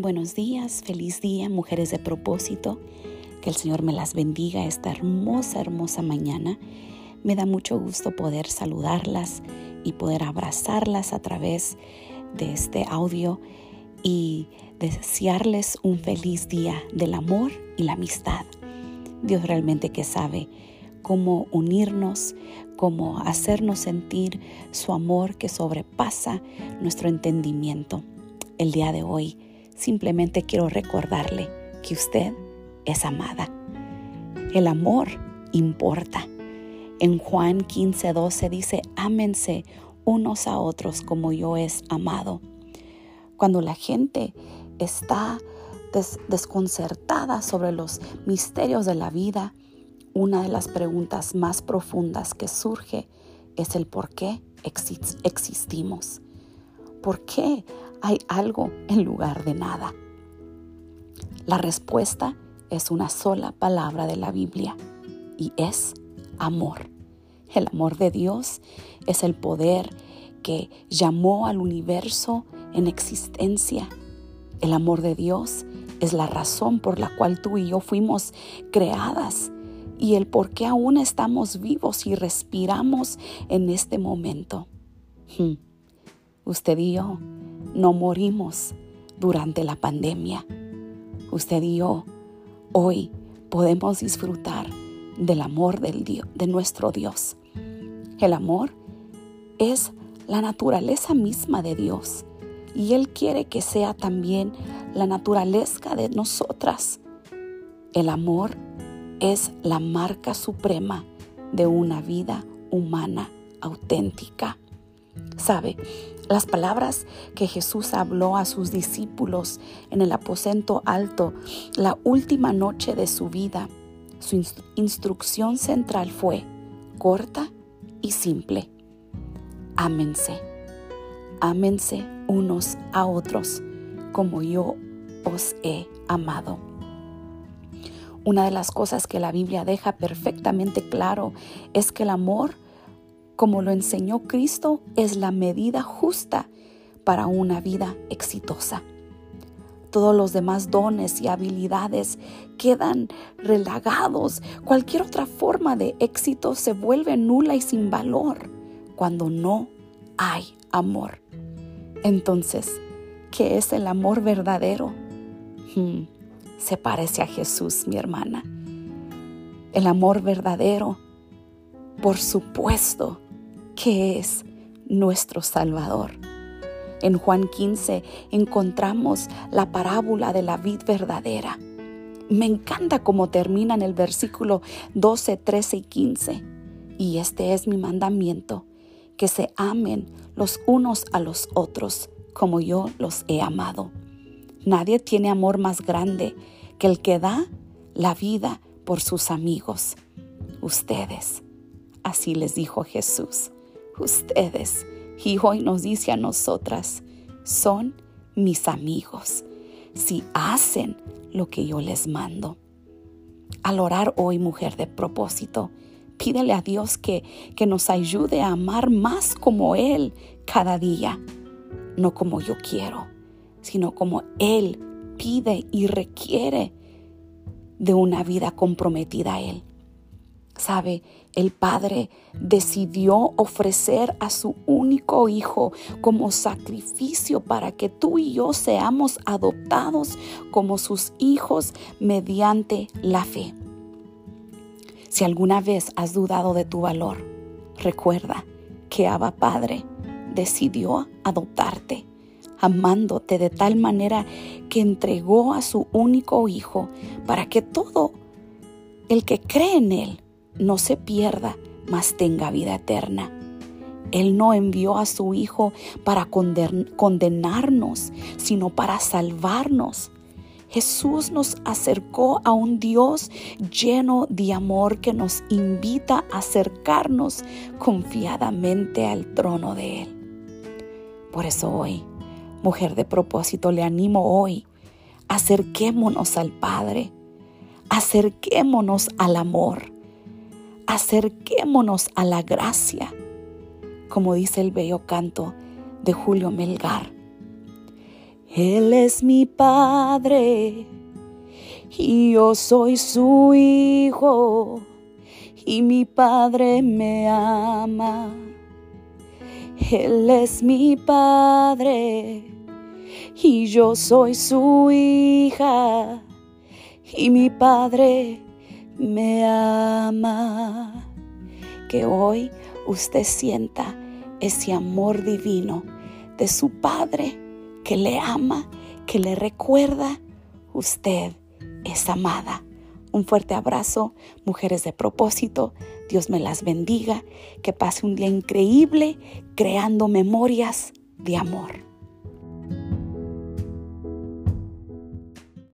Buenos días, feliz día, mujeres de propósito. Que el Señor me las bendiga esta hermosa, hermosa mañana. Me da mucho gusto poder saludarlas y poder abrazarlas a través de este audio y desearles un feliz día del amor y la amistad. Dios realmente que sabe cómo unirnos, cómo hacernos sentir su amor que sobrepasa nuestro entendimiento. El día de hoy simplemente quiero recordarle que usted es amada. El amor importa. En Juan 15, 12 dice, ámense unos a otros como yo es amado. Cuando la gente está desconcertada sobre los misterios de la vida, una de las preguntas más profundas que surge es el por qué existimos. ¿Por qué hay algo en lugar de nada? La respuesta es una sola palabra de la Biblia y es amor. El amor de Dios es el poder que llamó al universo en existencia. El amor de Dios es la razón por la cual tú y yo fuimos creadas y el por qué aún estamos vivos y respiramos en este momento. Hmm. Usted y yo no morimos durante la pandemia. Usted y yo hoy podemos disfrutar del amor del Dios, de nuestro Dios. El amor es la naturaleza misma de Dios y Él quiere que sea también la naturaleza de nosotras. El amor es la marca suprema de una vida humana auténtica. ¿Sabe? Las palabras que Jesús habló a sus discípulos en el aposento alto la última noche de su vida, su instrucción central fue corta y simple. Ámense, ámense unos a otros como yo os he amado. Una de las cosas que la Biblia deja perfectamente claro es que el amor, como lo enseñó Cristo, es la medida justa para una vida exitosa. Todos los demás dones y habilidades quedan relagados. Cualquier otra forma de éxito se vuelve nula y sin valor cuando no hay amor. Entonces, ¿qué es el amor verdadero? Hmm se parece a Jesús, mi hermana. El amor verdadero, por supuesto, que es nuestro Salvador. En Juan 15 encontramos la parábola de la vid verdadera. Me encanta cómo termina en el versículo 12, 13 y 15. Y este es mi mandamiento, que se amen los unos a los otros como yo los he amado. Nadie tiene amor más grande que el que da la vida por sus amigos. Ustedes, así les dijo Jesús, ustedes, y hoy nos dice a nosotras, son mis amigos, si hacen lo que yo les mando. Al orar hoy, mujer de propósito, pídele a Dios que, que nos ayude a amar más como Él cada día, no como yo quiero sino como Él pide y requiere de una vida comprometida a Él. Sabe, el Padre decidió ofrecer a su único Hijo como sacrificio para que tú y yo seamos adoptados como sus hijos mediante la fe. Si alguna vez has dudado de tu valor, recuerda que Abba Padre decidió adoptarte amándote de tal manera que entregó a su único Hijo para que todo el que cree en Él no se pierda, mas tenga vida eterna. Él no envió a su Hijo para condenarnos, sino para salvarnos. Jesús nos acercó a un Dios lleno de amor que nos invita a acercarnos confiadamente al trono de Él. Por eso hoy Mujer de propósito, le animo hoy. Acerquémonos al Padre. Acerquémonos al amor. Acerquémonos a la gracia. Como dice el bello canto de Julio Melgar. Él es mi Padre y yo soy su hijo y mi Padre me ama. Él es mi Padre y yo soy su hija y mi Padre me ama. Que hoy usted sienta ese amor divino de su Padre que le ama, que le recuerda, usted es amada. Un fuerte abrazo, mujeres de propósito. Dios me las bendiga. Que pase un día increíble creando memorias de amor.